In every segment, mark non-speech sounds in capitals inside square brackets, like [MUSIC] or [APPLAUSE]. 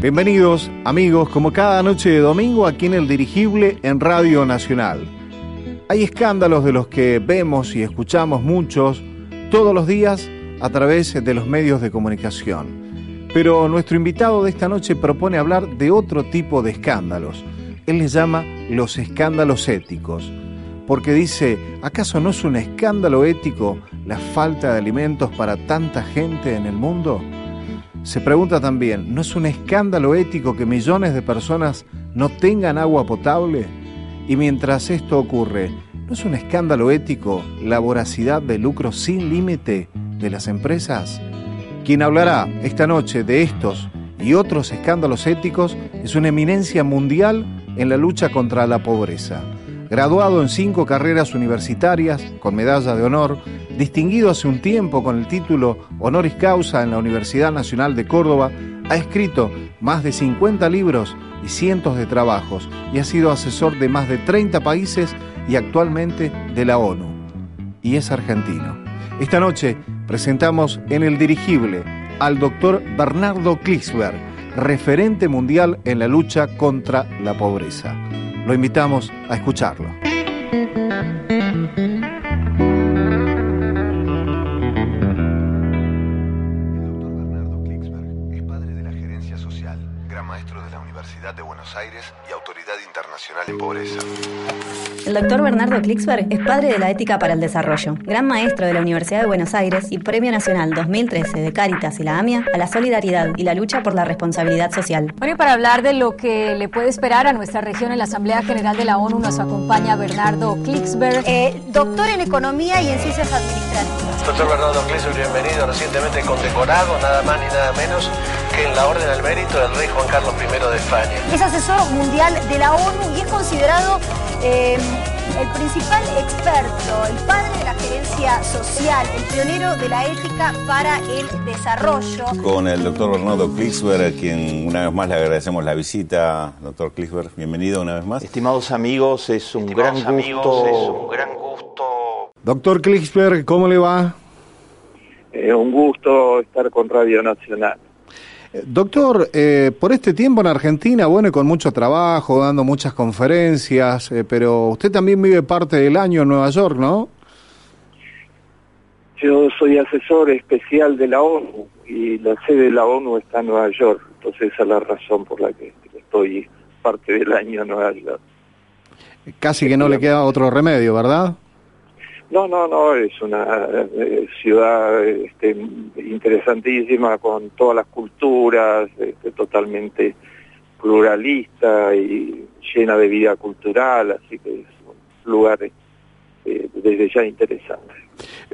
Bienvenidos amigos, como cada noche de domingo aquí en el dirigible en Radio Nacional. Hay escándalos de los que vemos y escuchamos muchos todos los días a través de los medios de comunicación. Pero nuestro invitado de esta noche propone hablar de otro tipo de escándalos. Él les llama los escándalos éticos, porque dice, ¿acaso no es un escándalo ético la falta de alimentos para tanta gente en el mundo? Se pregunta también, ¿no es un escándalo ético que millones de personas no tengan agua potable? Y mientras esto ocurre, ¿no es un escándalo ético la voracidad de lucro sin límite de las empresas? Quien hablará esta noche de estos y otros escándalos éticos es una eminencia mundial en la lucha contra la pobreza. Graduado en cinco carreras universitarias con medalla de honor, distinguido hace un tiempo con el título Honoris Causa en la Universidad Nacional de Córdoba, ha escrito más de 50 libros y cientos de trabajos y ha sido asesor de más de 30 países y actualmente de la ONU. Y es argentino. Esta noche presentamos en el dirigible al doctor Bernardo Klicksberg, referente mundial en la lucha contra la pobreza. Lo invitamos a escucharlo. En Pobreza. El doctor Bernardo Klicksberg es padre de la ética para el desarrollo, gran maestro de la Universidad de Buenos Aires y Premio Nacional 2013 de Cáritas y la AMIA a la solidaridad y la lucha por la responsabilidad social. Bueno, y para hablar de lo que le puede esperar a nuestra región en la Asamblea General de la ONU nos acompaña Bernardo Klicksberg, eh, doctor en Economía y en Ciencias Administrativas. Doctor Bernardo Klicksberg, bienvenido, recientemente condecorado, nada más ni nada menos que en la Orden al Mérito del Rey Juan Carlos I de España. Es asesor mundial de la ONU y es considerado eh, el principal experto, el padre de la gerencia social, el pionero de la ética para el desarrollo. Con el doctor Bernardo Klicksberg, a quien una vez más le agradecemos la visita. Doctor Klicksberg, bienvenido una vez más. Estimados amigos, es un, gran, gusto. es un gran gusto. Doctor Klicksberg, ¿cómo le va? Eh, un gusto estar con Radio Nacional. Doctor, eh, por este tiempo en Argentina, bueno, y con mucho trabajo, dando muchas conferencias, eh, pero usted también vive parte del año en Nueva York, ¿no? Yo soy asesor especial de la ONU y la sede de la ONU está en Nueva York, entonces esa es la razón por la que estoy parte del año en Nueva York. Casi que no le queda otro remedio, ¿verdad? No, no, no, es una eh, ciudad este, interesantísima con todas las culturas, este, totalmente pluralista y llena de vida cultural, así que es un lugar eh, desde ya interesante.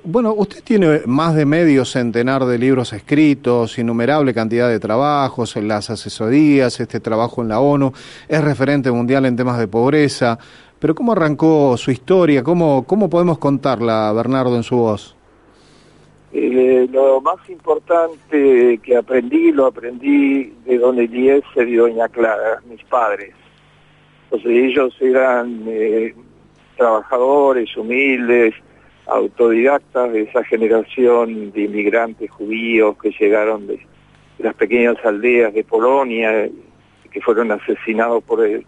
Bueno, usted tiene más de medio centenar de libros escritos, innumerable cantidad de trabajos en las asesorías, este trabajo en la ONU, es referente mundial en temas de pobreza. Pero ¿cómo arrancó su historia? ¿Cómo, cómo podemos contarla, Bernardo, en su voz? Eh, lo más importante que aprendí, lo aprendí de don Eliezer y doña Clara, mis padres. Entonces ellos eran eh, trabajadores, humildes, autodidactas de esa generación de inmigrantes judíos que llegaron de las pequeñas aldeas de Polonia, que fueron asesinados por el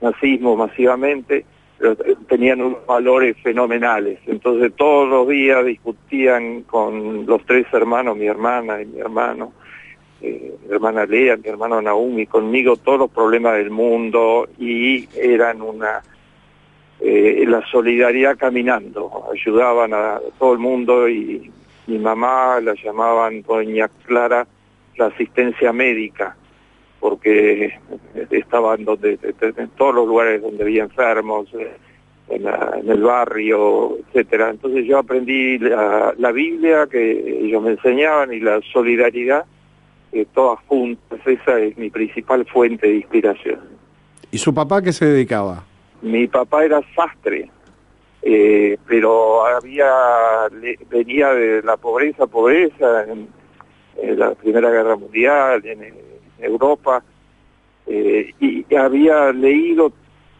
nazismo masivamente, pero tenían unos valores fenomenales. Entonces todos los días discutían con los tres hermanos, mi hermana y mi hermano, eh, mi hermana Lea, mi hermano Naumi, conmigo todos los problemas del mundo y eran una eh, la solidaridad caminando, ayudaban a todo el mundo y mi mamá la llamaban doña Clara la asistencia médica porque estaban donde, en todos los lugares donde había enfermos, eh, en, el barrio, etcétera. Entonces yo aprendí la, Biblia que ellos me enseñaban y la solidaridad, eh, todas juntas, esa es mi principal fuente de inspiración. ¿Y su papá qué se dedicaba? Mi papá era sastre, eh, pero había venía de la pobreza, pobreza, en, en la Primera Guerra Mundial, en, Europa, eh, y había leído,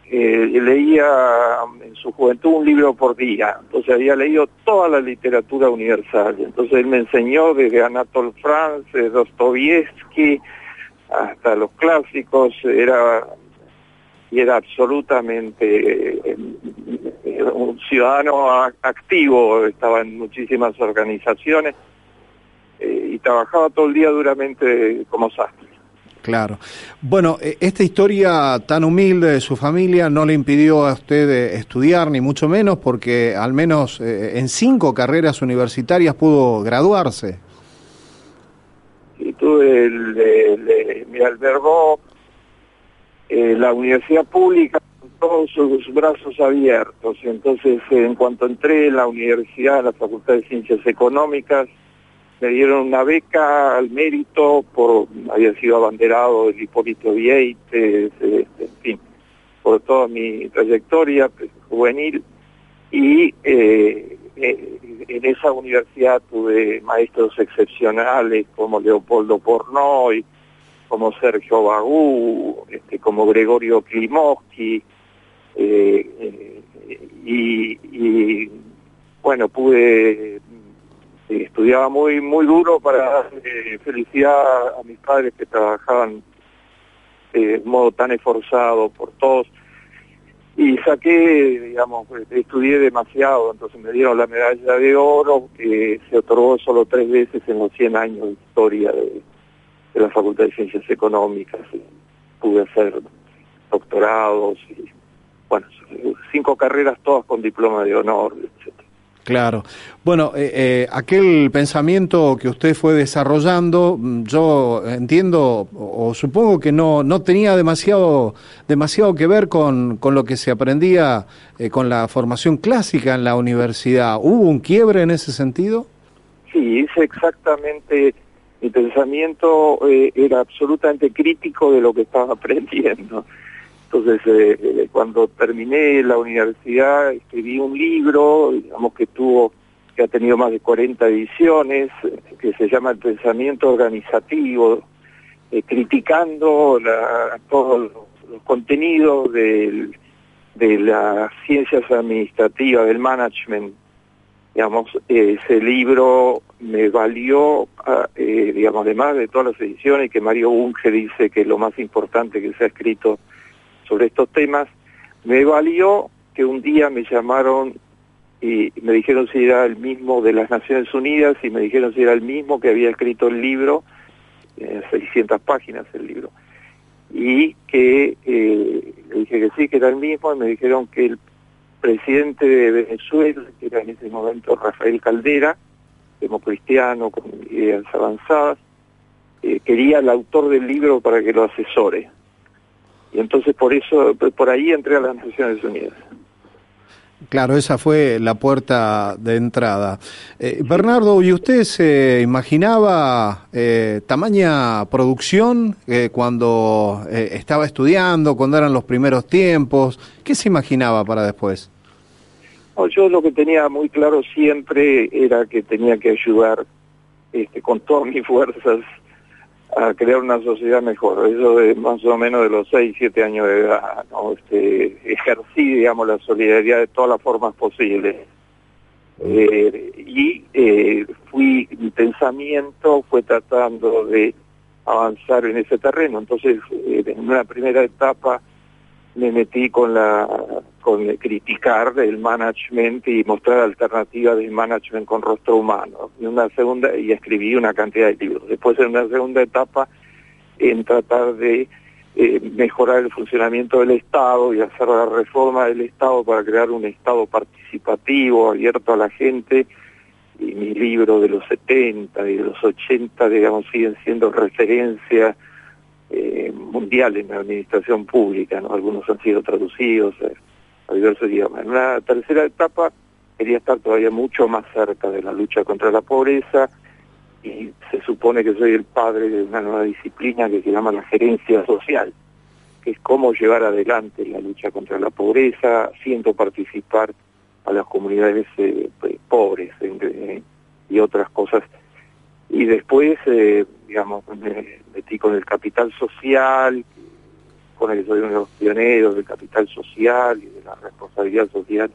eh, leía en su juventud un libro por día, entonces había leído toda la literatura universal, entonces él me enseñó desde Anatole France, Dostoyevsky, hasta los clásicos, era y era absolutamente eh, un ciudadano activo, estaba en muchísimas organizaciones y trabajaba todo el día duramente como sastre. Claro. Bueno, e, esta historia tan humilde de su familia no le impidió a usted eh, estudiar, ni mucho menos, porque al menos en cinco carreras universitarias pudo graduarse. Y tuve el, me albergó eh, la universidad pública con todos sus brazos abiertos. Entonces, en cuanto entré en la universidad, en la Facultad de Ciencias Económicas, me dieron una beca al mérito por había sido abanderado del Hipólito Vieites, este, en fin, por toda mi trayectoria juvenil. Y eh, eh, en esa universidad tuve maestros excepcionales como Leopoldo Pornoy, como Sergio Bagú, este, como Gregorio Klimovsky, eh, y, bueno, pude, estudiaba muy, muy duro para dar felicidad a mis padres que trabajaban de modo tan esforzado por todos. Y saqué, digamos, estudié demasiado, entonces me dieron la medalla de oro que se otorgó solo tres veces en los 100 años de historia de, la Facultad de Ciencias Económicas, pude hacer doctorados y, bueno, cinco carreras todas con diploma de honor, etc. Claro. Bueno, eh, eh, aquel pensamiento que usted fue desarrollando, mm, yo entiendo o, supongo que no, no tenía demasiado, demasiado que ver con, con lo que se aprendía eh, con la formación clásica en la universidad. ¿Hubo un quiebre en ese sentido? Sí, hice exactamente mi pensamiento eh, era absolutamente crítico de lo que estaba [LAUGHS] aprendiendo. Entonces, eh, eh, cuando terminé la universidad, escribí un libro, digamos que tuvo, que ha tenido más de 40 ediciones, que se llama El pensamiento organizativo, criticando la, todos los contenidos de las ciencias administrativas, del management. Digamos, ese libro me valió, ah, eh, digamos, además de todas las ediciones que Mario Bunge dice que es lo más importante que se ha escrito sobre estos temas, me valió que un día me llamaron y me dijeron si era el mismo de las Naciones Unidas y me dijeron si era el mismo que había escrito el libro, 600 páginas el libro, y que eh, le dije que sí, que era el mismo, y me dijeron que el presidente de Venezuela, que era en ese momento Rafael Caldera, democristiano, con ideas avanzadas, eh, quería al autor del libro para que lo asesore. Y entonces por eso, por ahí entré a las Naciones Unidas. Claro, esa fue la puerta de entrada. Eh, Bernardo, ¿y usted se imaginaba eh, tamaña producción eh, cuando estaba estudiando, cuando eran los primeros tiempos? ¿Qué se imaginaba para después? yo lo que tenía muy claro siempre era que tenía que ayudar este, con todas mis fuerzas a crear una sociedad mejor. Eso de más o menos de los 6, 7 años de edad, ¿no? Este, ejercí, digamos, la solidaridad de todas las formas posibles. Eh, y eh, fui, mi pensamiento fue tratando de avanzar en ese terreno. Entonces, eh, en una primera etapa me metí con la con criticar el management y mostrar alternativas del management con rostro humano. Y una segunda y escribí una cantidad de libros. Después en una segunda etapa en tratar de eh, mejorar el funcionamiento del Estado y hacer la reforma del Estado para crear un Estado participativo, abierto a la gente. Y mi libro de los 70 y de los 80, digamos, siguen siendo referencias eh, mundial en la administración pública, ¿no? Algunos han sido traducidos eh, diversos idiomas. En una tercera etapa quería estar todavía mucho más cerca de la lucha contra la pobreza y se supone que soy el padre de una nueva disciplina que se llama la gerencia social, que es cómo llevar adelante la lucha contra la pobreza, haciendo participar a las comunidades eh, pobres y otras cosas. Y después, digamos, metí con el capital social, el que soy uno de los pioneros del capital social y de la responsabilidad social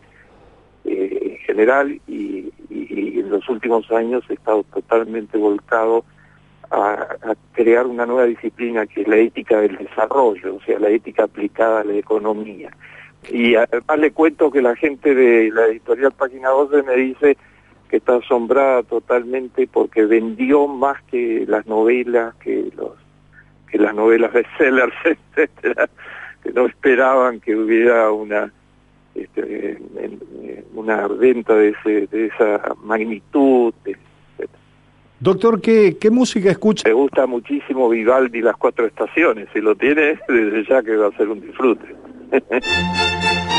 eh, en general y, en los últimos años he estado totalmente volcado a, crear una nueva disciplina que es la ética del desarrollo, o sea, la ética aplicada a la economía. Y además le cuento que la gente de la editorial Página 12 me dice que está asombrada totalmente porque vendió más que las novelas, que los que las novelas bestsellers, [LAUGHS] etcétera, que no esperaban que hubiera una este, una venta de, ese, de esa magnitud, Doctor, ¿qué, ¿qué música escucha? Me gusta muchísimo Vivaldi Las Cuatro Estaciones. Si lo tiene, [LAUGHS] desde ya que va a ser un disfrute. [LAUGHS]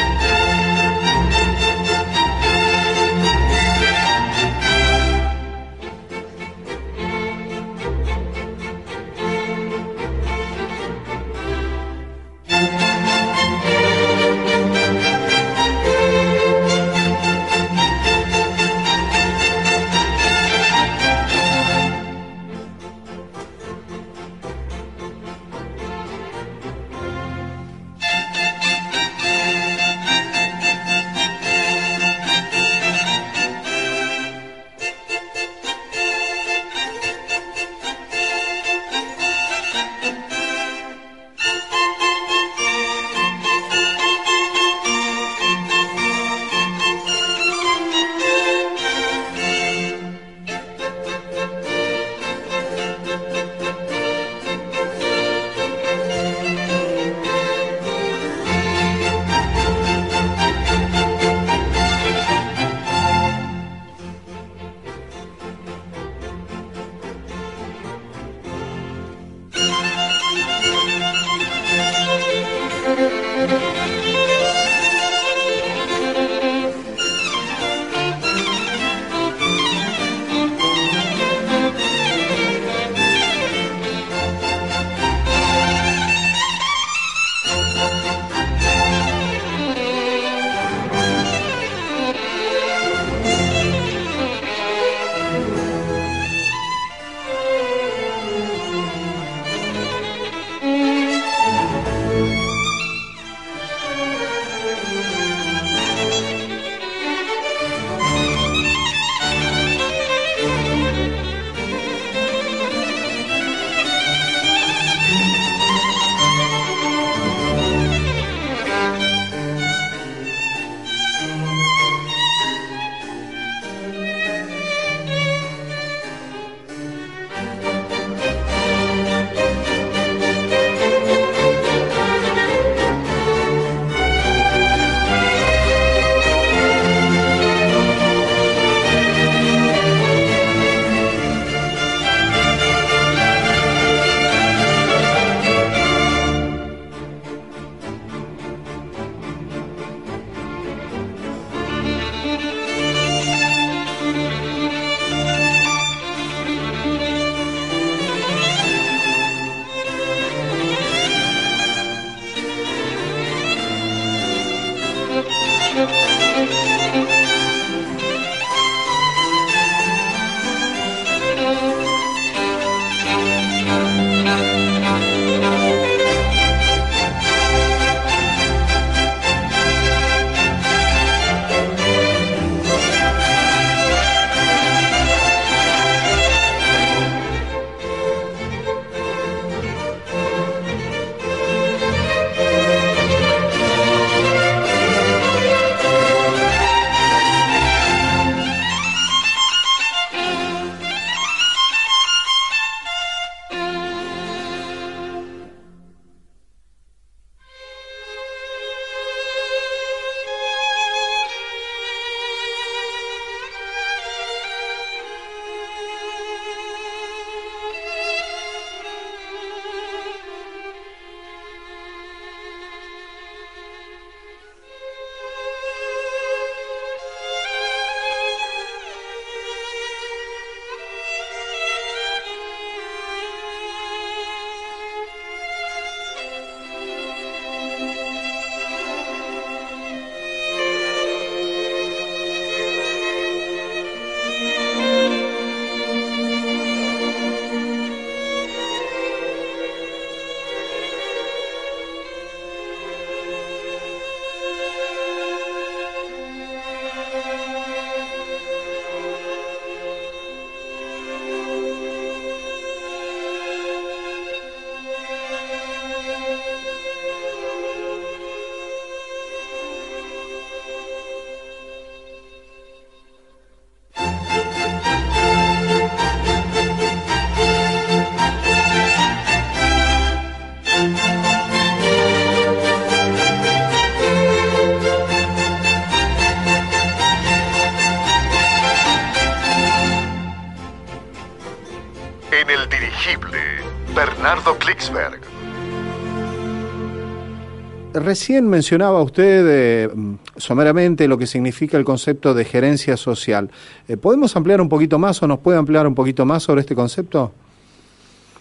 Recién mencionaba usted eh, someramente lo que significa el concepto de gerencia social. Eh, ¿Podemos ampliar un poquito más o nos puede ampliar un poquito más sobre este concepto?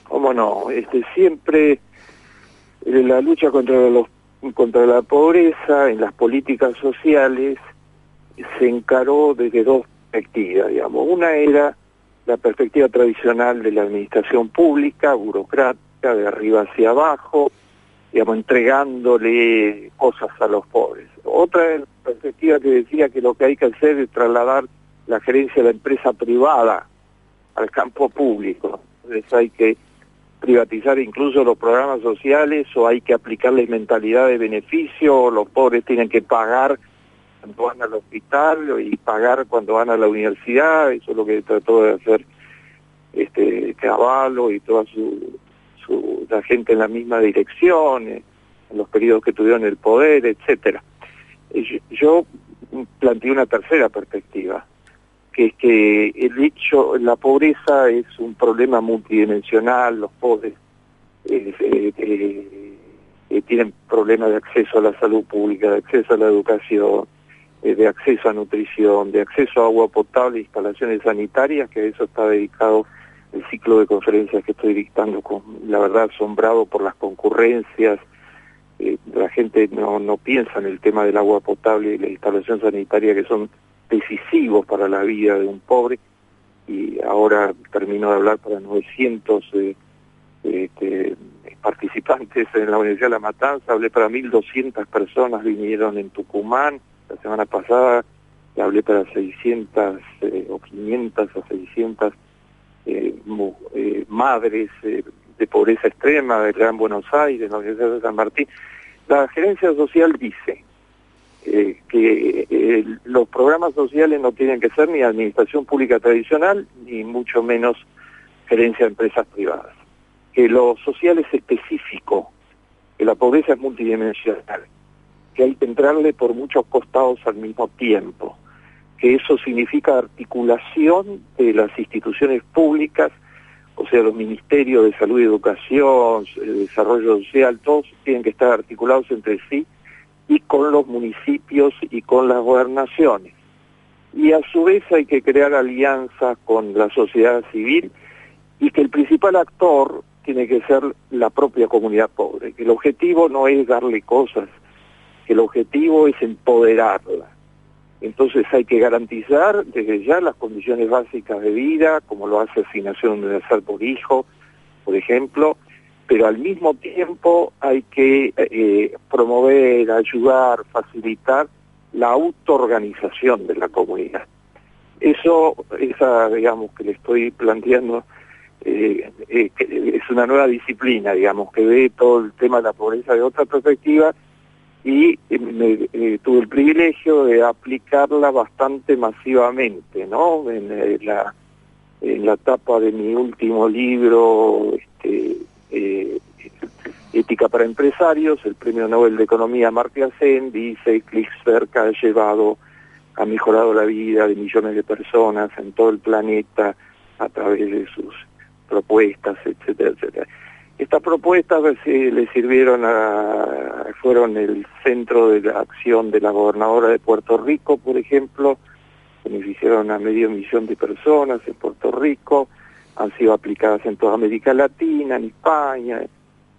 ¿Cómo no? Este, siempre eh, la lucha contra, los, contra la pobreza en las políticas sociales se encaró desde dos perspectivas, digamos. Una era la perspectiva tradicional de la administración pública, burocrática, de arriba hacia abajo, digamos, entregándole cosas a los pobres. Otra perspectiva que decía que lo que hay que hacer es trasladar la gerencia de la empresa privada al campo público. Entonces hay que privatizar incluso los programas sociales o hay que aplicarles mentalidad de beneficio, o los pobres tienen que pagar cuando van al hospital y pagar cuando van a la universidad, eso es lo que trató de hacer este Caballo y toda su, su la gente en la misma dirección, eh, en los periodos que tuvieron el poder, etcétera. Yo planteé una tercera perspectiva, que es que el hecho, la pobreza es un problema multidimensional, los pobres eh, eh, eh, tienen problemas de acceso a la salud pública, de acceso a la educación, eh, de acceso a nutrición, de acceso a agua potable, instalaciones sanitarias, que a eso está dedicado el ciclo de conferencias que estoy dictando, con, la verdad asombrado por las concurrencias, eh, la gente no, no piensa en el tema del agua potable y la instalación sanitaria que son decisivos para la vida de un pobre. Y ahora termino de hablar para 900 eh, este, participantes en la Universidad de La Matanza, hablé para 1.200 personas, vinieron en Tucumán, la semana pasada. Hablé para 600 eh, o 500 o 600 eh, eh, madres eh, de pobreza extrema del Gran Buenos Aires, la Universidad de San Martín. La gerencia social dice eh, que eh, los programas sociales no tienen que ser ni administración pública tradicional, ni mucho menos gerencia de empresas privadas. Que lo social es específico, que la pobreza es multidimensional, que hay que entrarle por muchos costados al mismo tiempo, que eso significa articulación de las instituciones públicas, o sea, los ministerios de salud y educación, desarrollo social, todos tienen que estar articulados entre sí y con los municipios y con las gobernaciones. Y a su vez hay que crear alianzas con la sociedad civil y que el principal actor tiene que ser la propia comunidad pobre, que el objetivo no es darle cosas, que el objetivo es empoderarla. Entonces hay que garantizar desde ya las condiciones básicas de vida, como lo hace Asignación Universal por Hijo, por ejemplo, pero al mismo tiempo hay que eh, promover, ayudar, facilitar la autoorganización de la comunidad. Eso, esa, digamos, que le estoy planteando, eh, eh, es una nueva disciplina, digamos, que ve todo el tema de la pobreza de otra perspectiva y me, tuve el privilegio de aplicarla bastante masivamente, ¿no? En, la, en la etapa de mi último libro, este, eh, Ética para Empresarios, el Premio Nobel de Economía Mark Sen dice que ha llevado, ha mejorado la vida de millones de personas en todo el planeta a través de sus propuestas, etcétera, etcétera. Estas propuestas le sirvieron a, fueron el centro de la acción de la gobernadora de Puerto Rico, por ejemplo, beneficiaron a medio millón de personas en Puerto Rico, han sido aplicadas en toda América Latina, en España,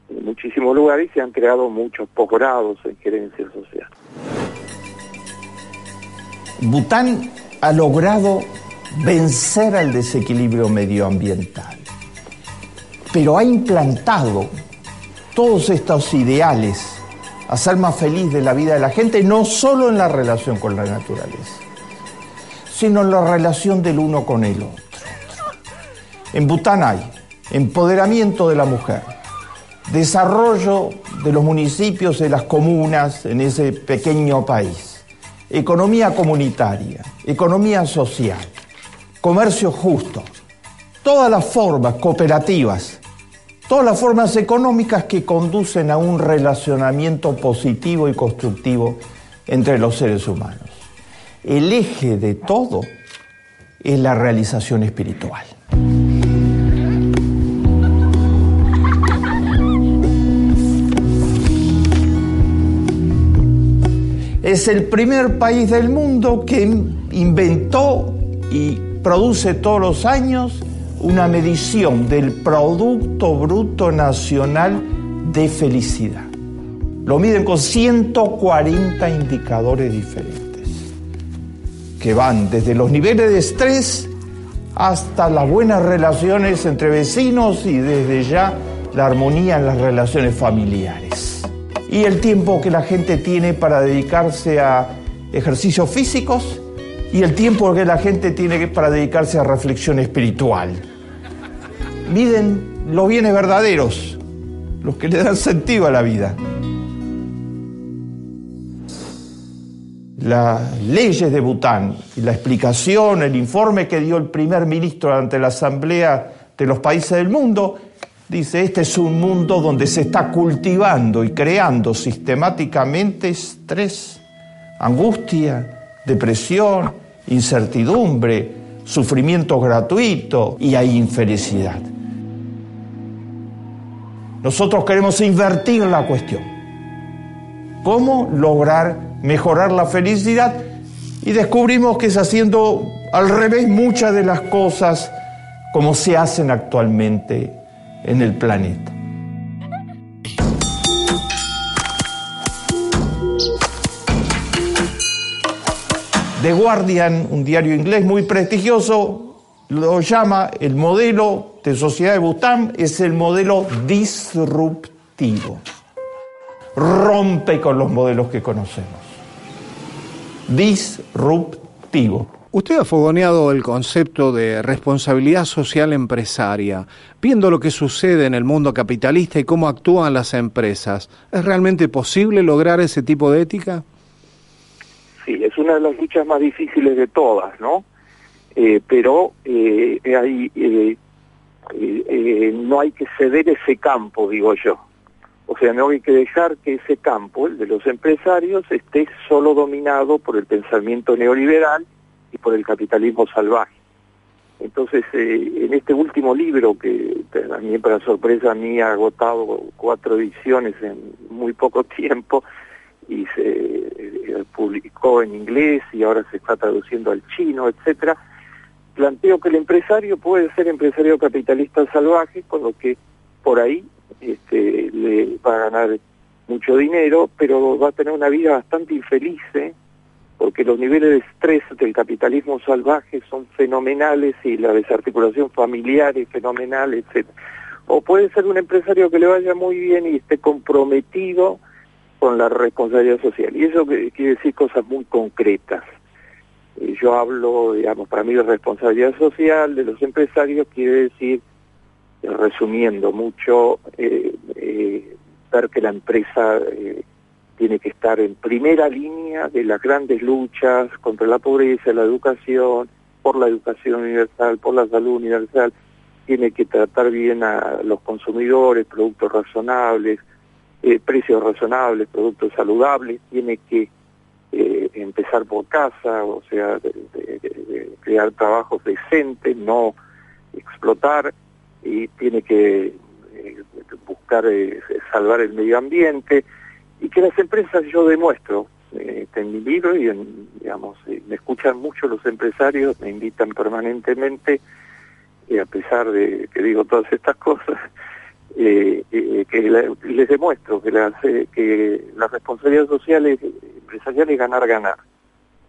en muchísimos lugares y se han creado muchos posgrados en gerencia social. Bután ha logrado vencer al desequilibrio medioambiental pero ha implantado todos estos ideales, hacer más feliz de la vida de la gente, no solo en la relación con la naturaleza, sino en la relación del uno con el otro. En Bután hay empoderamiento de la mujer, desarrollo de los municipios, de las comunas en ese pequeño país, economía comunitaria, economía social, comercio justo, todas las formas cooperativas, todas las formas económicas que conducen a un relacionamiento positivo y constructivo entre los seres humanos. El eje de todo es la realización espiritual. Es el primer país del mundo que inventó y produce todos los años una medición del Producto Bruto Nacional de Felicidad. Lo miden con 140 indicadores diferentes, que van desde los niveles de estrés hasta las buenas relaciones entre vecinos y desde ya la armonía en las relaciones familiares. Y el tiempo que la gente tiene para dedicarse a ejercicios físicos y el tiempo que la gente tiene para dedicarse a reflexión espiritual. Miden los bienes verdaderos, los que le dan sentido a la vida. Las leyes de Bután y la explicación, el informe que dio el primer ministro ante la Asamblea de los países del mundo, dice, este es un mundo donde se está cultivando y creando sistemáticamente estrés, angustia, depresión, incertidumbre, sufrimiento gratuito y hay infelicidad. Nosotros queremos invertir la cuestión. ¿Cómo lograr mejorar la felicidad? Y descubrimos que es haciendo al revés muchas de las cosas como se hacen actualmente en el planeta. The Guardian, un diario inglés muy prestigioso, lo llama el modelo de sociedad de Bután, es el modelo disruptivo. Rompe con los modelos que conocemos. Disruptivo. Usted ha fogoneado el concepto de responsabilidad social empresaria, viendo lo que sucede en el mundo capitalista y cómo actúan las empresas. ¿Es realmente posible lograr ese tipo de ética? Sí, es una de las luchas más difíciles de todas, ¿no? Eh, pero eh, eh, no hay que ceder ese campo, digo yo. O sea, no hay que dejar que ese campo, el de los empresarios, esté solo dominado por el pensamiento neoliberal y por el capitalismo salvaje. Entonces, en este último libro, que también para sorpresa mía ha agotado cuatro ediciones en muy poco [LAUGHS] tiempo, y se eh, publicó en inglés y ahora se está traduciendo al chino, etcétera, planteo que el empresario puede ser empresario capitalista salvaje, con lo que por ahí este, le va a ganar mucho dinero, pero va a tener una vida bastante infeliz, ¿eh? porque los niveles de estrés del capitalismo salvaje son fenomenales y la desarticulación familiar es fenomenal, etc. O puede ser un empresario que le vaya muy bien y esté comprometido con la responsabilidad social. Y eso quiere decir cosas muy concretas. Yo hablo, digamos, para mí de responsabilidad social de los empresarios quiere decir, eh, resumiendo mucho, eh, eh, ver que la empresa tiene que estar en primera línea de las grandes luchas contra la pobreza, la educación, por la educación universal, por la salud universal, tiene que tratar bien a los consumidores, productos razonables, eh, precios razonables, productos saludables, tiene que eh, empezar por casa, o sea, crear trabajos decentes, no explotar, y tiene que eh, buscar salvar el medio ambiente, y que las empresas, yo demuestro, en mi libro y en, digamos, me escuchan mucho los empresarios, me invitan permanentemente, y a pesar de que digo todas estas cosas, eh, eh, que les demuestro que, las, eh, que la responsabilidad social empresarial es ganar, ganar.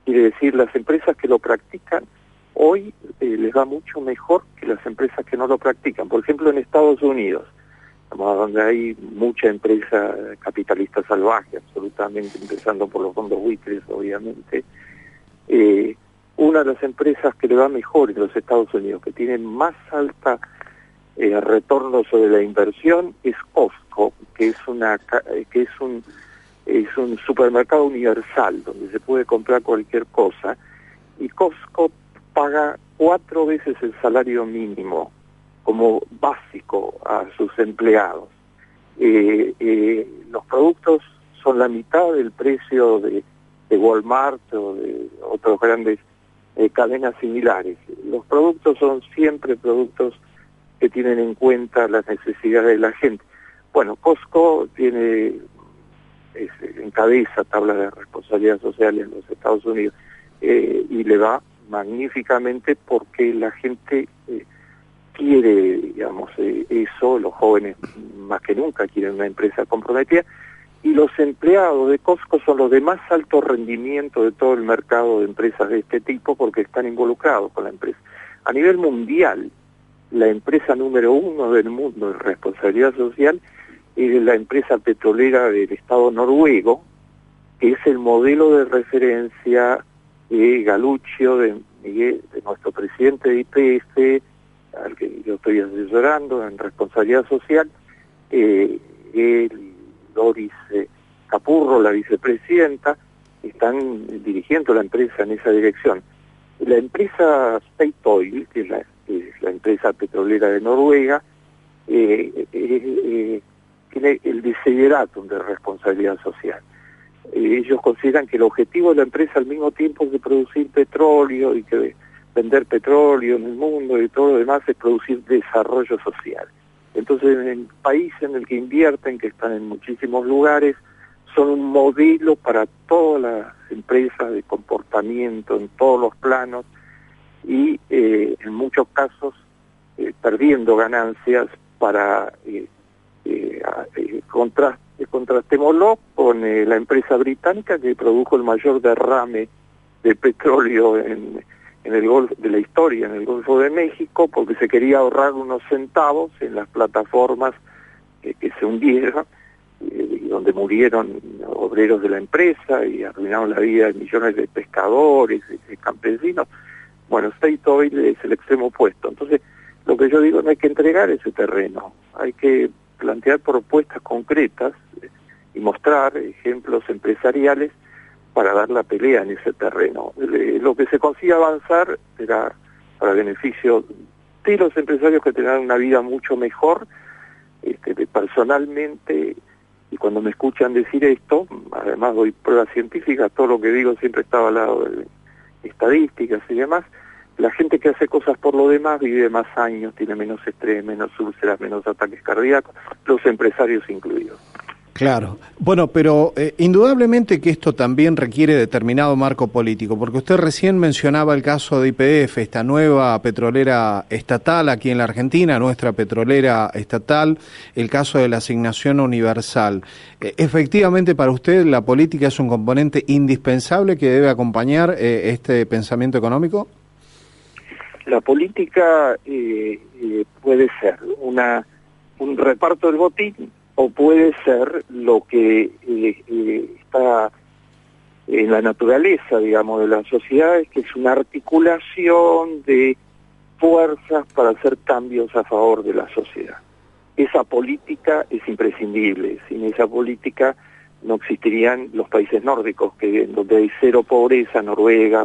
Quiere decir, las empresas que lo practican hoy les va mucho mejor que las empresas que no lo practican. Por ejemplo, en Estados Unidos, donde hay mucha empresa capitalista salvaje, absolutamente, empezando por los fondos buitres, obviamente, una de las empresas que le va mejor en los Estados Unidos, que tienen más alta eh, retorno sobre la inversión es Costco, que es una que es un es un supermercado universal donde se puede comprar cualquier cosa y Costco paga cuatro veces el salario mínimo como básico a sus empleados. Eh, eh, los productos son la mitad del precio de, de Walmart o de otras grandes cadenas similares. Los productos son siempre productos que tienen en cuenta las necesidades de la gente. Bueno, Costco tiene encabeza tabla de responsabilidad social en los Estados Unidos eh, y le va magníficamente porque la gente eh, quiere, digamos, eh, eso, los jóvenes más que nunca quieren una empresa comprometida y los empleados de Costco son los de más alto rendimiento de todo el mercado de empresas de este tipo porque están involucrados con la empresa. A nivel mundial, la empresa número uno del mundo en responsabilidad social es la empresa petrolera del Estado noruego, que es el modelo de referencia de Galuccio, de, de nuestro presidente de IPF, al que yo estoy asesorando en responsabilidad social, eh, el Doris eh, Capurro, la vicepresidenta, están dirigiendo la empresa en esa dirección. La empresa State Oil, que es la, empresa petrolera de Noruega, eh, eh, tiene el desideratum de responsabilidad social. ellos consideran que el objetivo de la empresa al mismo tiempo de producir petróleo y que vender petróleo en el mundo y todo lo demás es producir desarrollo social. Entonces, en el país en el que invierten, que están en muchísimos lugares, son un modelo para todas las empresas de comportamiento en todos los planos y eh, en muchos casos eh, perdiendo ganancias para eh, contrastémoslo con la empresa británica que produjo el mayor derrame de petróleo en, en el Golfo de la historia en el Golfo de México porque se quería ahorrar unos centavos en las plataformas que, se hundieron y donde murieron obreros de la empresa y arruinaron la vida de millones de pescadores, de, campesinos. Bueno, State Oil es el extremo opuesto. Entonces, lo que yo digo no hay que entregar ese terreno, hay que plantear propuestas concretas eh, y mostrar ejemplos empresariales para dar la pelea en ese terreno. Lo que se consigue avanzar será para beneficio de los empresarios que tendrán una vida mucho mejor, este, personalmente, y cuando me escuchan decir esto, además doy pruebas científicas, todo lo que digo siempre está al lado de estadísticas y demás, la gente que hace cosas por lo demás vive más años, tiene menos estrés, menos úlceras, menos ataques cardíacos, los empresarios incluidos. Claro. Bueno, pero eh, indudablemente que esto también requiere determinado marco político, porque usted recién mencionaba el caso de IPF, esta nueva petrolera estatal aquí en la Argentina, nuestra petrolera estatal, el caso de la asignación universal. Eh, efectivamente, para usted la política es un componente indispensable que debe acompañar eh, este pensamiento económico. La política puede ser una un reparto del botín o puede ser lo que eh, eh, está en la naturaleza, digamos, de la sociedad, que es una articulación de fuerzas para hacer cambios a favor de la sociedad. Esa política es imprescindible, sin esa política no existirían los países nórdicos, que donde hay cero pobreza, Noruega,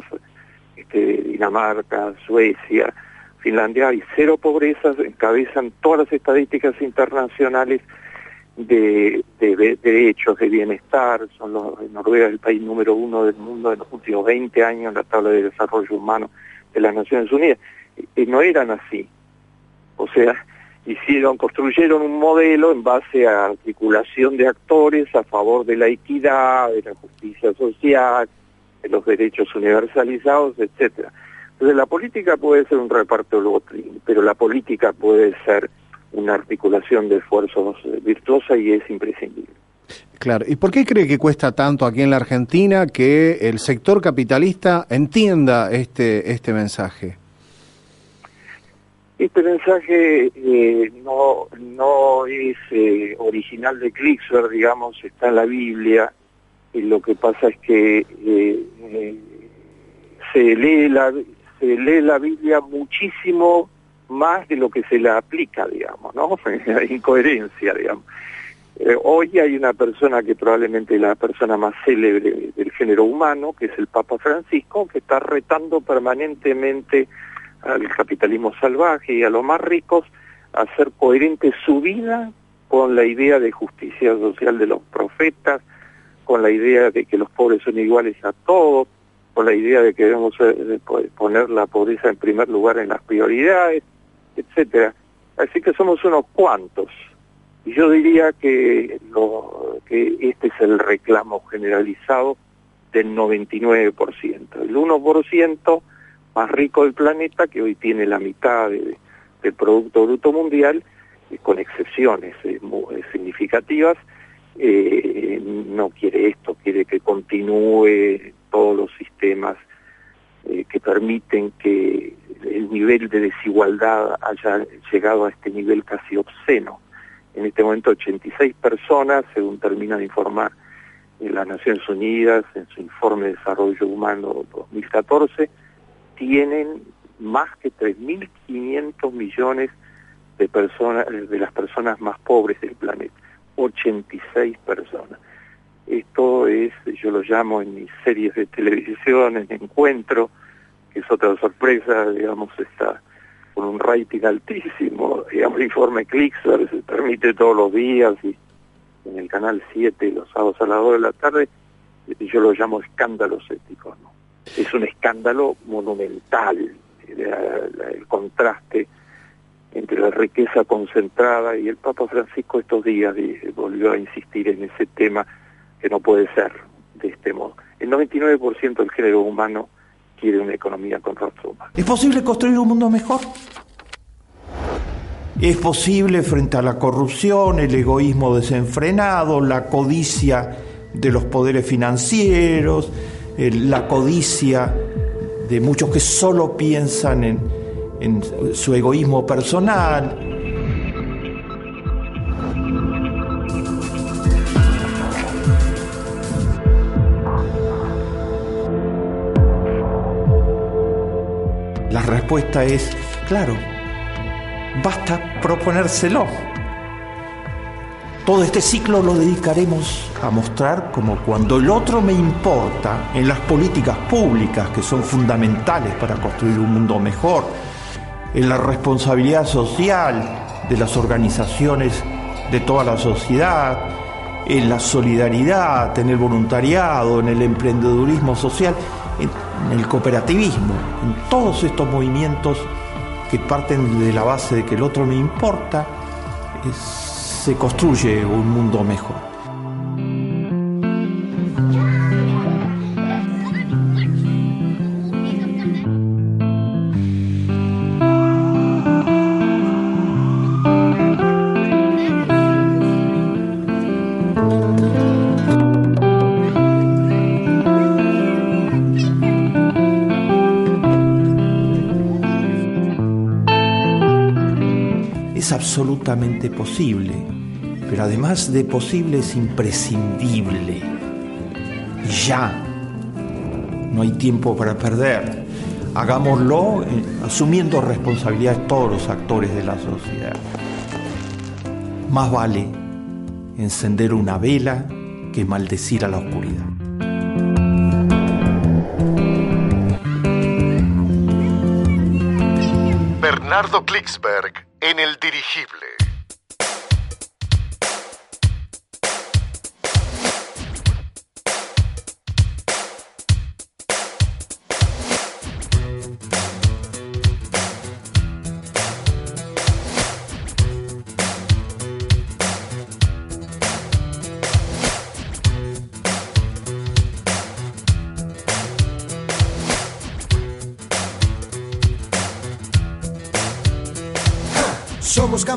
este, Dinamarca, Suecia, Finlandia, hay cero pobreza, encabezan todas las estadísticas internacionales de, de, derechos, de bienestar, son los, Noruega el país número uno del mundo en los últimos 20 años en la tabla de desarrollo humano de las Naciones Unidas. Y no eran así. O sea, hicieron, construyeron un modelo en base a articulación de actores a favor de la equidad, de la justicia social, de los derechos universalizados, etcétera. Entonces la política puede ser un reparto de pero la política puede ser una articulación de esfuerzos virtuosa y es imprescindible. Claro, ¿y por qué cree que cuesta tanto aquí en la Argentina que el sector capitalista entienda este, este mensaje? Este mensaje eh, no, no es eh, original de Clixer, digamos, está en la Biblia, y lo que pasa es que eh, se, lee la, se lee la Biblia muchísimo más de lo que se la aplica, digamos, ¿no? [LAUGHS] Hay incoherencia, digamos. Eh, hoy hay una persona que probablemente es la persona más célebre del género humano, que es el Papa Francisco, que está retando permanentemente al capitalismo salvaje y a los más ricos a hacer coherente su vida con la idea de justicia social de los profetas, con la idea de que los pobres son iguales a todos, con la idea de que debemos eh, poner la pobreza en primer lugar en las prioridades, etcétera. Así que somos unos cuantos Y yo diría que, este es el reclamo generalizado del 99%. El 1% más rico del planeta, que hoy tiene la mitad del Producto Bruto Mundial, eh, con excepciones eh, muy, significativas, eh, no quiere esto, quiere que continúe todos los sistemas eh, que permiten que el nivel de desigualdad haya llegado a este nivel casi obsceno. En este momento 86 personas, según termina de informar las Naciones Unidas en su informe de desarrollo humano 2014, tienen más que 3.500 millones de personas, de las personas más pobres del planeta, 86 personas. Esto es, yo lo llamo en mis series de televisión, en encuentro, es otra sorpresa, digamos, está con un rating altísimo, digamos, el informe Clixer se permite todos los días y en el canal 7 los sábados a las 2 de la tarde, yo lo llamo escándalos éticos. Es un escándalo monumental, el contraste entre la riqueza concentrada y el Papa Francisco estos días volvió a insistir en ese tema que no puede ser de este modo. El 99% del género humano una economía con. ¿Es posible construir un mundo mejor? Es posible frente a la corrupción, el egoísmo desenfrenado, la codicia de los poderes financieros, la codicia de muchos que solo piensan en, en su egoísmo personal. Respuesta es, claro, basta proponérselo. Todo este ciclo lo dedicaremos a mostrar como cuando el otro me importa en las políticas públicas que son fundamentales para construir un mundo mejor, en la responsabilidad social de las organizaciones de toda la sociedad, en la solidaridad, en el voluntariado, en el emprendedurismo social, en el cooperativismo, en todos estos movimientos que parten de la base de que el otro me importa, se construye un mundo mejor. Posible, pero además de posible es imprescindible. Ya. No hay tiempo para perder. Hagámoslo eh, asumiendo responsabilidades todos los actores de la sociedad. Más vale encender una vela que maldecir a la oscuridad. Bernardo Klicksberg en el dirigible.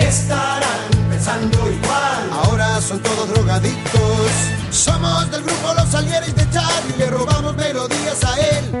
Estarán pensando igual, ahora son todos drogadictos. Somos del grupo Los Alieres de Charlie, le robamos melodías a él.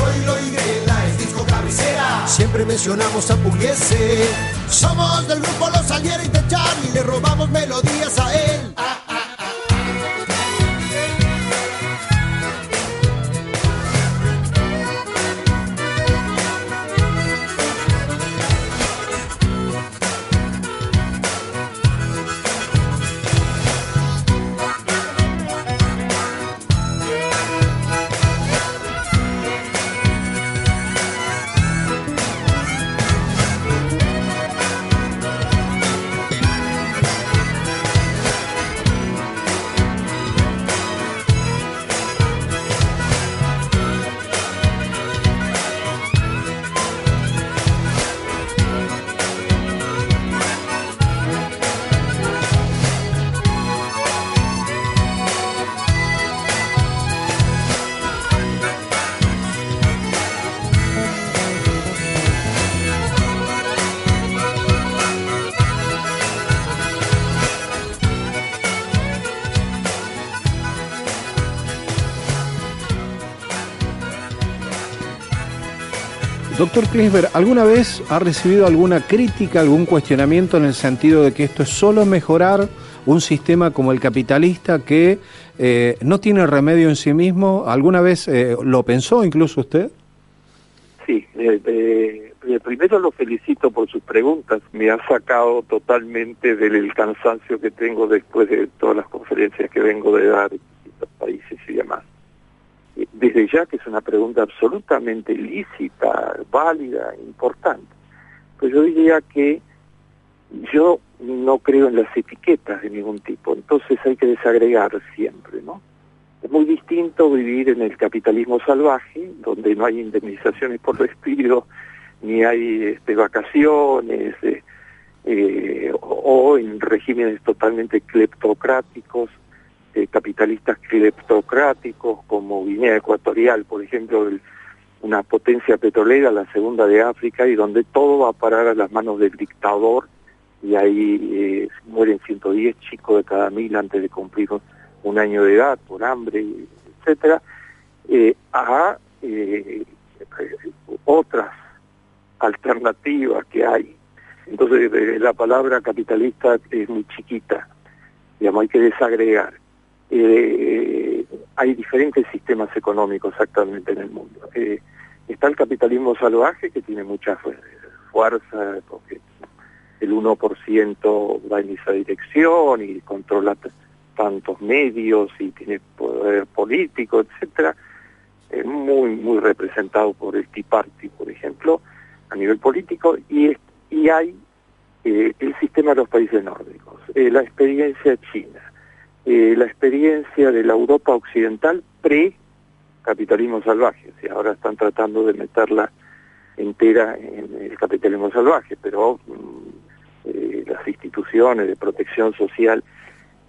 Troilo y Grela disco cabecera. Siempre mencionamos a Pugliese. Somos del grupo Los Alieres de Charlie, le robamos melodías a él. Doctor Klinsberg, ¿alguna vez ha recibido alguna crítica, algún cuestionamiento en el sentido de que esto es solo mejorar un sistema como el capitalista que eh, no tiene remedio en sí mismo? ¿Alguna vez eh, lo pensó incluso usted? Sí, eh, eh, primero lo felicito por sus preguntas. Me ha sacado totalmente del cansancio que tengo después de todas las conferencias que vengo de dar en distintos países y demás. Eh, Desde ya que es una pregunta absolutamente lícita, válida, importante. Pues yo diría que yo no creo en las etiquetas de ningún tipo, entonces hay que desagregar siempre, ¿no? Es muy distinto vivir en el capitalismo salvaje, donde no hay indemnizaciones por [LAUGHS] despido, ni hay este, vacaciones, eh, o, en regímenes totalmente cleptocráticos, capitalistas cleptocráticos, como Guinea Ecuatorial, por ejemplo, una potencia petrolera, la segunda de África, y donde todo va a parar a las manos del dictador, y ahí mueren 110 chicos de cada mil antes de cumplir un año de edad por hambre, etcétera, a otras alternativas que hay. Entonces eh, la palabra capitalista es muy chiquita, digamos, hay que desagregar. Eh, hay diferentes sistemas económicos actualmente en el mundo. Eh, está el capitalismo salvaje que tiene mucha fuerza, porque el 1% va en esa dirección y controla tantos medios y tiene poder político, etcétera muy, muy representado por el Tea Party, por ejemplo, a nivel político, y, y hay eh, el sistema de los países nórdicos, eh, la experiencia china, eh, la experiencia de la Europa occidental pre-capitalismo salvaje, o sea, ahora están tratando de meterla entera en el capitalismo salvaje, pero mm, las instituciones de protección social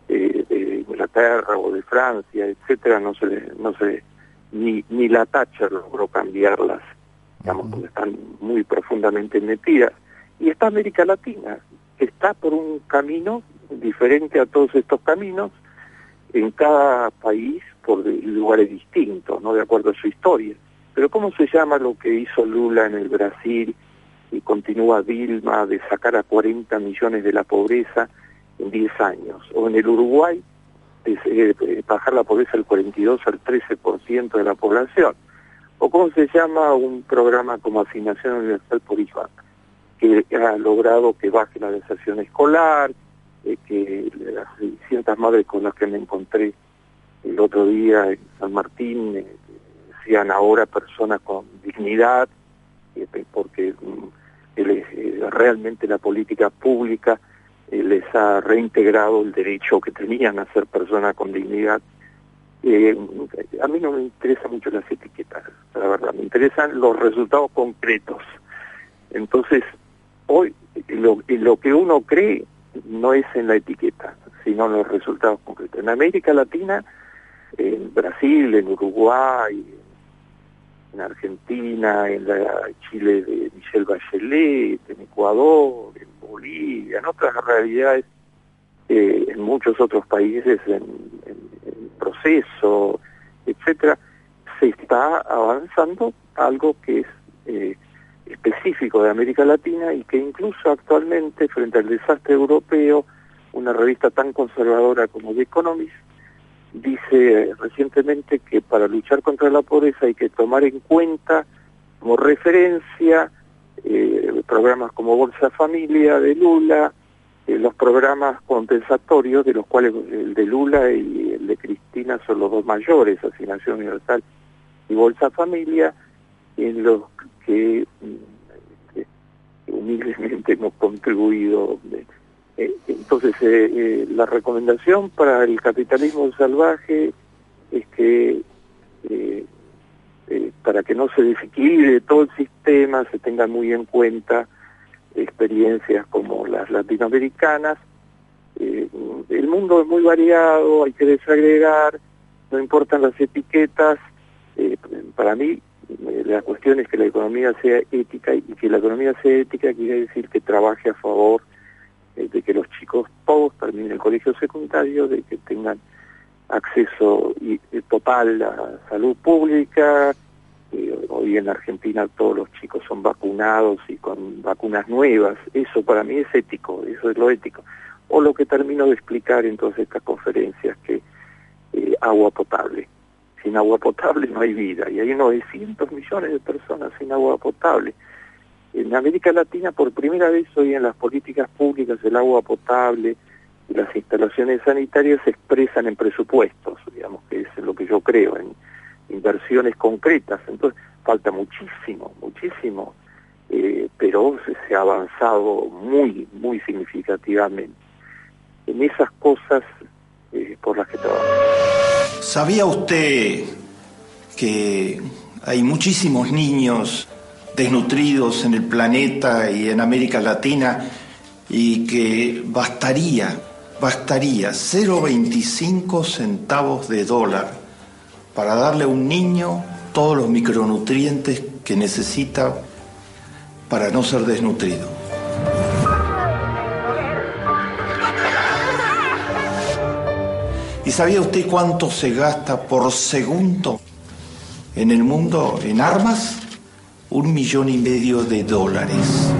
de Inglaterra o de Francia, etcétera, no se, no se ni, ni la Thatcher logró cambiarlas, digamos, porque están muy profundamente metidas. Y está América Latina, que está por un camino diferente a todos estos caminos, en cada país por lugares distintos, ¿no? De acuerdo a su historia. Pero ¿cómo se llama lo que hizo Lula en el Brasil y continúa Dilma de sacar a 40 millones de la pobreza en 10 años? O en el Uruguay eh, bajar la pobreza del 42 al 13% de la población. O cómo se llama un programa como Asignación Universal por IFA, que ha logrado que baje la deserción escolar, eh, que las 600 madres con las que me encontré el otro día en San Martín eh, sean ahora personas con dignidad, porque mm, realmente la política pública eh, les ha reintegrado el derecho que tenían a ser personas con dignidad. Eh, a mí no me interesan mucho las etiquetas, la verdad, me interesan los resultados concretos. Entonces, hoy lo que uno cree no es en la etiqueta, sino en los resultados concretos. En América Latina, en Brasil, en Uruguay, en Argentina, en la Chile de Michelle Bachelet, en Ecuador, en Bolivia, en otras realidades, eh, en muchos otros países en, proceso, etcétera, se está avanzando algo que es eh, específico de América Latina y que incluso actualmente, frente al desastre europeo, una revista tan conservadora como The Economist dice recientemente que para luchar contra la pobreza hay que tomar en cuenta como referencia eh, programas como Bolsa Familia de Lula, eh, los programas compensatorios, de los cuales el de Lula y el de Cristina son los dos mayores, Asignación Universal y Bolsa Familia, en los que, mm, humildemente hemos contribuido. Eh, entonces, la recomendación para el capitalismo salvaje es que eh, para que no se desequilibre todo el sistema, se tengan muy en cuenta experiencias como las latinoamericanas. Eh, el mundo es muy variado, hay que desagregar, no importan las etiquetas. Eh, para mí, la cuestión es que la economía sea ética y que la economía sea ética quiere decir que trabaje a favor de que los chicos todos terminen el colegio secundario, de que tengan acceso total a salud pública. hoy en Argentina todos los chicos son vacunados y con vacunas nuevas. Eso para mí es ético, eso es lo ético. O lo que termino de explicar en todas estas conferencias, que eh, agua potable. Sin agua potable no hay vida y hay 900 millones de personas sin agua potable. En América Latina por primera vez hoy en las políticas públicas el agua potable, las instalaciones sanitarias se expresan en presupuestos, digamos que es lo que yo creo, en inversiones concretas. Entonces, falta muchísimo, muchísimo, eh, pero se, ha avanzado muy, muy significativamente en esas cosas por las que. ¿Sabía usted que hay muchísimos niños desnutridos en el planeta y en América Latina y que bastaría, bastaría 0,25 centavos de dólar para darle a un niño todos los micronutrientes que necesita para no ser desnutrido. ¿Y sabía usted cuánto se gasta por segundo en el mundo en armas? Un millón y medio de dólares.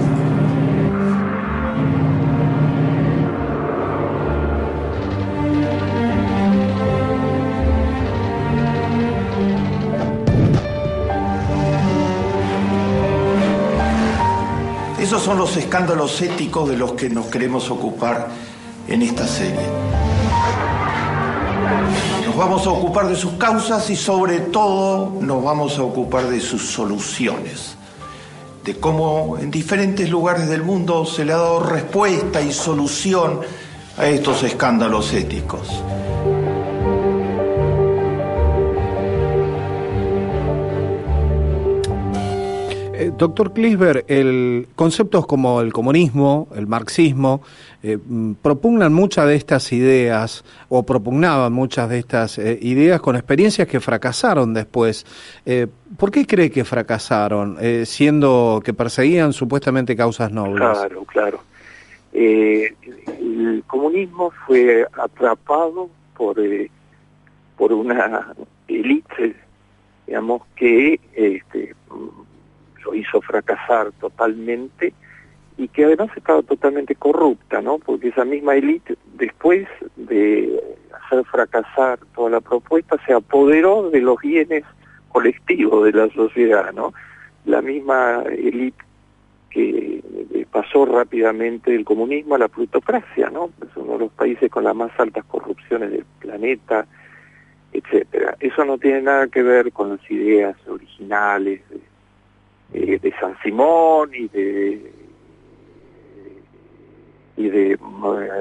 Esos son los escándalos éticos de los que nos queremos ocupar en esta serie. Nos vamos a ocupar de sus causas y sobre todo nos vamos a ocupar de sus soluciones. De cómo en diferentes lugares del mundo se le ha dado respuesta y solución a estos escándalos éticos. Eh, doctor Klisber, el, conceptos como el comunismo, el marxismo, eh, mm, propugnan muchas de estas ideas o propugnaban muchas de estas eh, ideas con experiencias que fracasaron después. ¿Por qué cree que fracasaron, siendo que perseguían supuestamente causas nobles? Claro, claro. el comunismo fue atrapado por, por una élite, digamos, que este, lo hizo fracasar totalmente y que además estaba totalmente corrupta, ¿no? Porque esa misma élite, después de hacer fracasar toda la propuesta, se apoderó de los bienes colectivos de la sociedad, ¿no? La misma élite que pasó rápidamente del comunismo a la plutocracia, ¿no? Es uno de los países con las más altas corrupciones del planeta, etcétera. Eso no tiene nada que ver con las ideas originales de eh, de San Simón y de y de eh,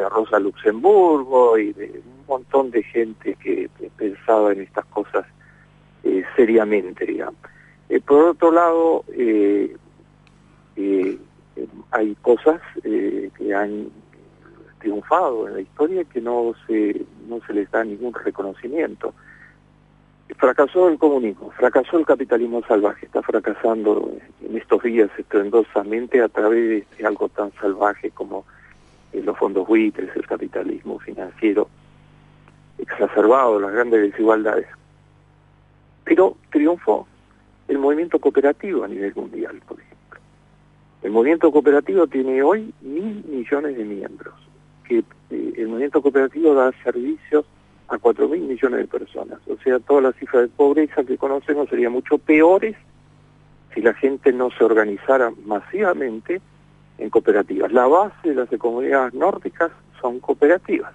Rosa Luxemburgo y de un montón de gente que, pensaba en estas cosas eh, seriamente, digamos. por otro lado, hay cosas que han triunfado en la historia que no se, no se les da ningún reconocimiento. Fracasó el comunismo, fracasó el capitalismo salvaje, está fracasando en estos días estruendosamente a través de algo tan salvaje como eh, los fondos buitres, el capitalismo financiero exacerbado, las grandes desigualdades. Pero triunfó el movimiento cooperativo a nivel mundial, por ejemplo. El movimiento cooperativo tiene hoy mil millones de miembros, que eh, el movimiento cooperativo da servicios a 4 mil millones de personas. O sea, todas las cifras de pobreza que conocemos serían mucho peores si la gente no se organizara masivamente en cooperativas. La base de las comunidades nórdicas son cooperativas.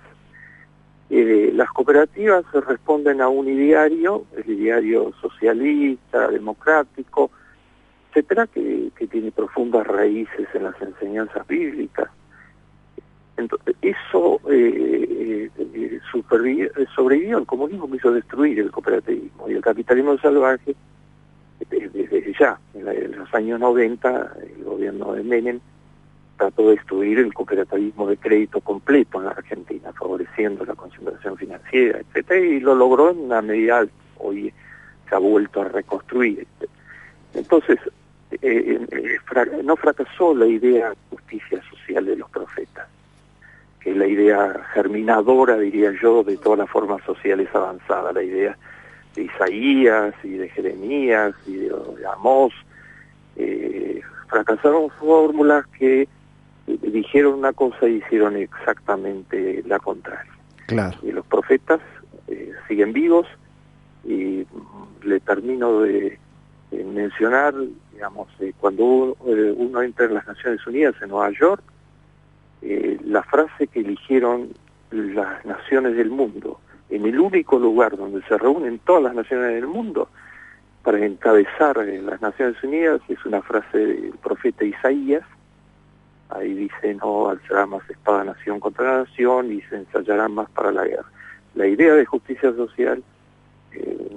Eh, las cooperativas responden a un ideario, el ideario socialista, democrático, etcétera, que tiene profundas raíces en las enseñanzas bíblicas entonces, eso eh, eh, sobrevivió, el comunismo quiso destruir el cooperativismo y el capitalismo salvaje, desde, ya, en, los años 90, el gobierno de Menem trató de destruir el cooperativismo de crédito completo en la Argentina, favoreciendo la concentración financiera, etcétera, y lo logró en una medida, hoy se ha vuelto a reconstruir. Entonces, eh, no fracasó la idea de justicia social de los profetas que es la idea germinadora, diría yo, de todas las formas sociales avanzadas, la idea de Isaías y de Jeremías y de, Amós. Eh, fracasaron fórmulas que dijeron una cosa y hicieron exactamente la contraria. Claro. Y los profetas eh, siguen vivos y le termino de, mencionar, digamos, eh, cuando uno entra en las Naciones Unidas en Nueva York, eh, la frase que eligieron las naciones del mundo, en el único lugar donde se reúnen todas las naciones del mundo para encabezar las Naciones Unidas, es una frase del profeta Isaías, ahí dice, no alzará más espada nación contra nación y se ensayará más para la guerra. La idea de justicia social eh,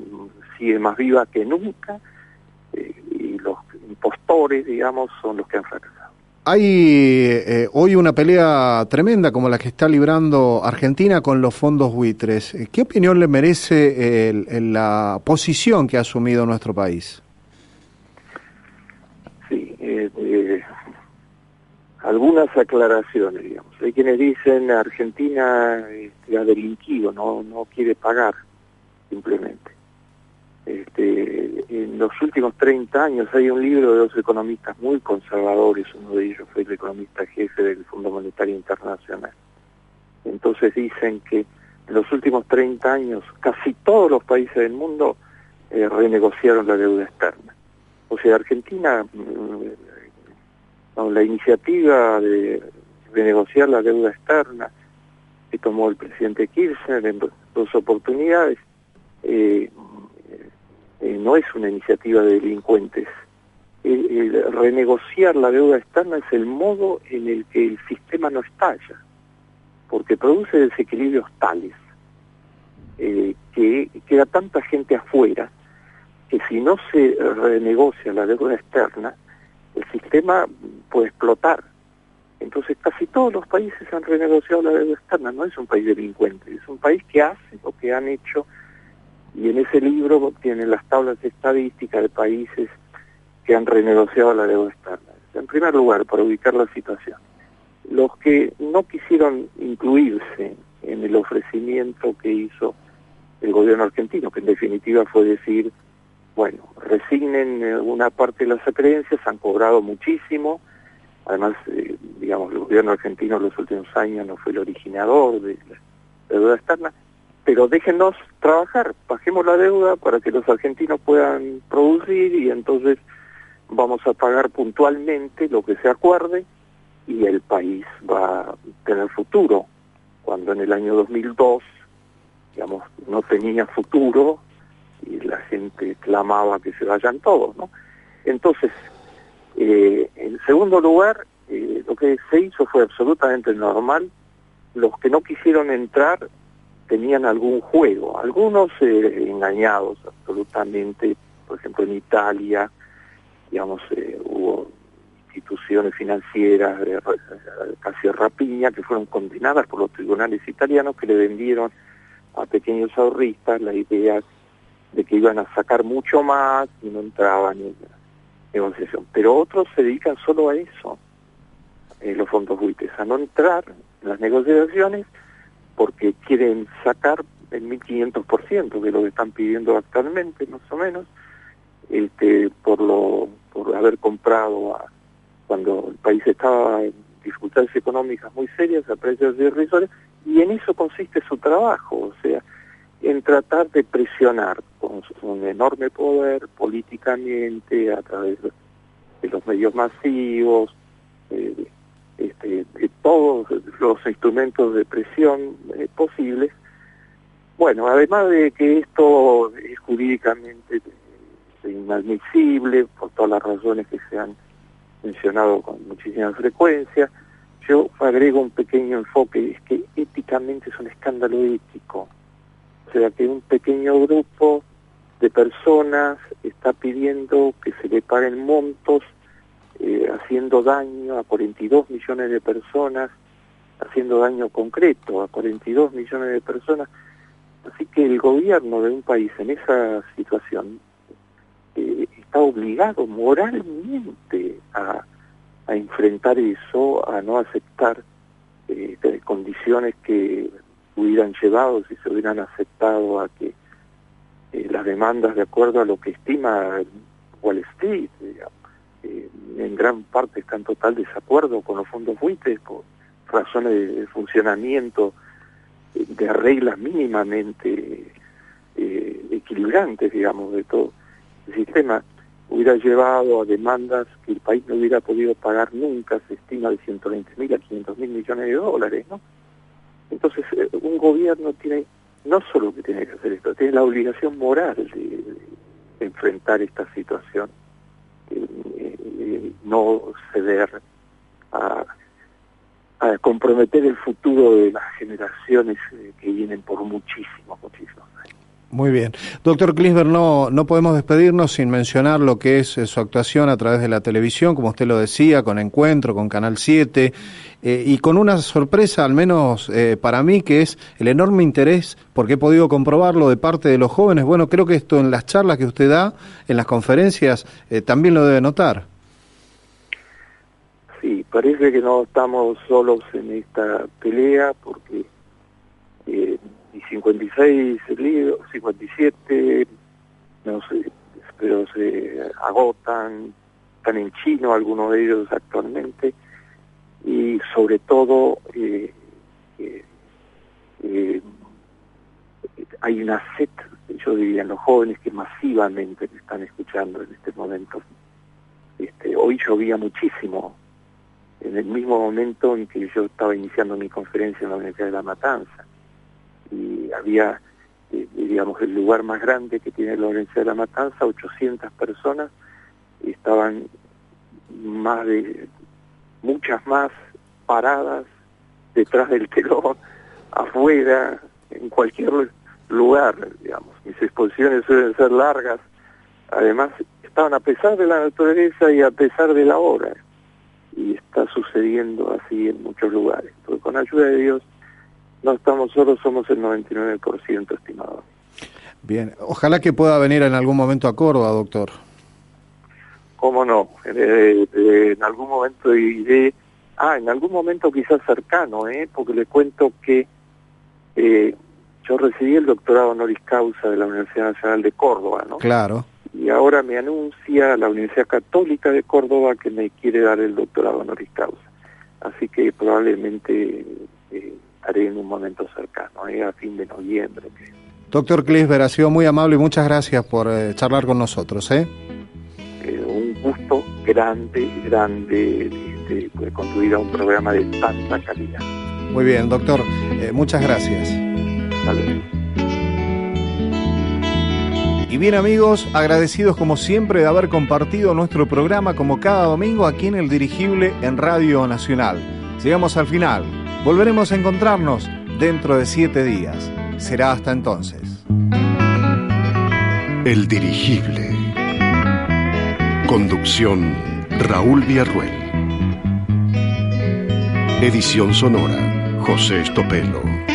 sigue más viva que nunca eh, y los impostos motores, digamos, son los que han fracasado. Hay eh, hoy una pelea tremenda como la que está librando Argentina con los fondos buitres. ¿Qué opinión le merece la posición que ha asumido nuestro país? Sí, eh, algunas aclaraciones, digamos. Hay quienes dicen Argentina este, ha delinquido, no, no quiere pagar, simplemente. Este, en los últimos 30 años hay un libro de dos economistas muy conservadores, uno de ellos fue el economista jefe del Fondo Monetario Internacional. Entonces dicen que en los últimos 30 años casi todos los países del mundo eh, renegociaron la deuda externa. O sea, Argentina, mm, la iniciativa de renegociar la deuda externa que tomó el presidente Kirchner en dos oportunidades, eh, eh, no es una iniciativa de delincuentes. renegociar la deuda externa es el modo en el que el sistema no estalla, porque produce desequilibrios tales eh, que queda tanta gente afuera que si no se renegocia la deuda externa, el sistema puede explotar. Entonces casi todos los países han renegociado la deuda externa, no es un país delincuente, es un país que hace lo que han hecho y en ese libro tienen las tablas estadísticas de países que han renegociado la deuda externa. En primer lugar, para ubicar la situación, los que no quisieron incluirse en el ofrecimiento que hizo el gobierno argentino, que en definitiva fue decir, bueno, resignen eh, una parte de las acreencias, han cobrado muchísimo, además, eh, digamos, el gobierno argentino en los últimos años no fue el originador de la deuda externa, pero déjenos trabajar, bajemos la deuda para que los argentinos puedan producir y entonces vamos a pagar puntualmente lo que se acuerde y el país va a tener futuro. Cuando en el año 2002, digamos, no tenía futuro y la gente clamaba que se vayan todos, ¿no? Entonces, eh, en segundo lugar, eh, lo que se hizo fue absolutamente normal. Los que no quisieron entrar tenían algún juego, algunos eh, engañados absolutamente, por ejemplo en Italia, digamos, eh, hubo instituciones financieras de casi rapiña que fueron condenadas por los tribunales italianos que le vendieron a pequeños ahorristas la idea de que iban a sacar mucho más y no entraban en la negociación. Pero otros se dedican solo a eso, eh, los fondos buitres, a no entrar en las negociaciones porque quieren sacar el 1500% de lo que están pidiendo actualmente, más o menos, este, por lo por haber comprado cuando el país estaba en dificultades económicas muy serias a precios irrisorios, y en eso consiste su trabajo, o sea, en tratar de presionar con un enorme poder políticamente a través de los medios masivos, eh, este, de todos los instrumentos de presión eh, posibles. Bueno, además de que esto es jurídicamente inadmisible por todas las razones que se han mencionado con muchísima frecuencia, yo agrego un pequeño enfoque, es que éticamente es un escándalo ético. O sea, que un pequeño grupo de personas está pidiendo que se le paguen montos eh, haciendo daño a 42 millones de personas, haciendo daño concreto a 42 millones de personas. Así que el gobierno de un país en esa situación eh, está obligado moralmente a, enfrentar eso, a no aceptar eh, condiciones que hubieran llevado, si se hubieran aceptado a que las demandas de acuerdo a lo que estima Wall Street, en gran parte está en total desacuerdo con los fondos buitres por razones de funcionamiento de reglas mínimamente eh, equilibrantes, digamos, de todo el sistema, hubiera llevado a demandas que el país no hubiera podido pagar nunca, se estima de 120 mil a 500 mil millones de dólares, ¿no? Entonces, eh, un gobierno tiene, no solo que tiene que hacer esto, tiene la obligación moral de enfrentar esta situación no ceder a, comprometer el futuro de las generaciones eh, que vienen por muchísimos, muchísimos años. Muy bien. Doctor Klisber, no, no podemos despedirnos sin mencionar lo que es eh, su actuación a través de la televisión, como usted lo decía, con Encuentro, con Canal 7, eh, y con una sorpresa, al menos eh, para mí, que es el enorme interés, porque he podido comprobarlo de parte de los jóvenes. Bueno, creo que esto en las charlas que usted da, en las conferencias, también lo debe notar. Sí, parece que no estamos solos en esta pelea, porque y 56 libros, 57, no sé, pero se agotan, están en chino algunos de ellos actualmente, y sobre todo eh, eh, eh, hay una sed, yo diría, los jóvenes que masivamente me están escuchando en este momento. Este, hoy llovía muchísimo, en el mismo momento en que yo estaba iniciando mi conferencia en la Universidad de La Matanza. Y había, eh, digamos, el lugar más grande que tiene la Universidad de La Matanza, 800 personas, estaban más de, muchas más paradas detrás del telón, [LAUGHS] afuera, en cualquier lugar, digamos. Mis exposiciones suelen ser largas, además estaban a pesar de la naturaleza y a pesar de la hora, y está sucediendo así en muchos lugares. Entonces, con ayuda de Dios, no estamos solos, somos el 99%, estimado. Bien, ojalá que pueda venir en algún momento a Córdoba, doctor. ¿Cómo no? Eh, eh, en algún momento iré, ah, en algún momento quizás cercano, ¿eh? porque le cuento que eh, yo recibí el doctorado honoris causa de la Universidad Nacional de Córdoba, ¿no? Claro. Y ahora me anuncia la Universidad Católica de Córdoba que me quiere dar el doctorado honoris causa. Así que probablemente haré en un momento cercano, eh, a fin de noviembre. Doctor Klisber, ha sido muy amable y muchas gracias por eh, charlar con nosotros. ¿eh? ¿eh? un gusto grande, grande de, de, construir un programa de tanta calidad. Muy bien, doctor, muchas gracias. Y bien amigos, agradecidos como siempre de haber compartido nuestro programa como cada domingo aquí en el dirigible en Radio Nacional. Llegamos al final. Volveremos a encontrarnos dentro de siete días. Será hasta entonces. El dirigible. Conducción Raúl Villarruel. Edición sonora José Estopelo.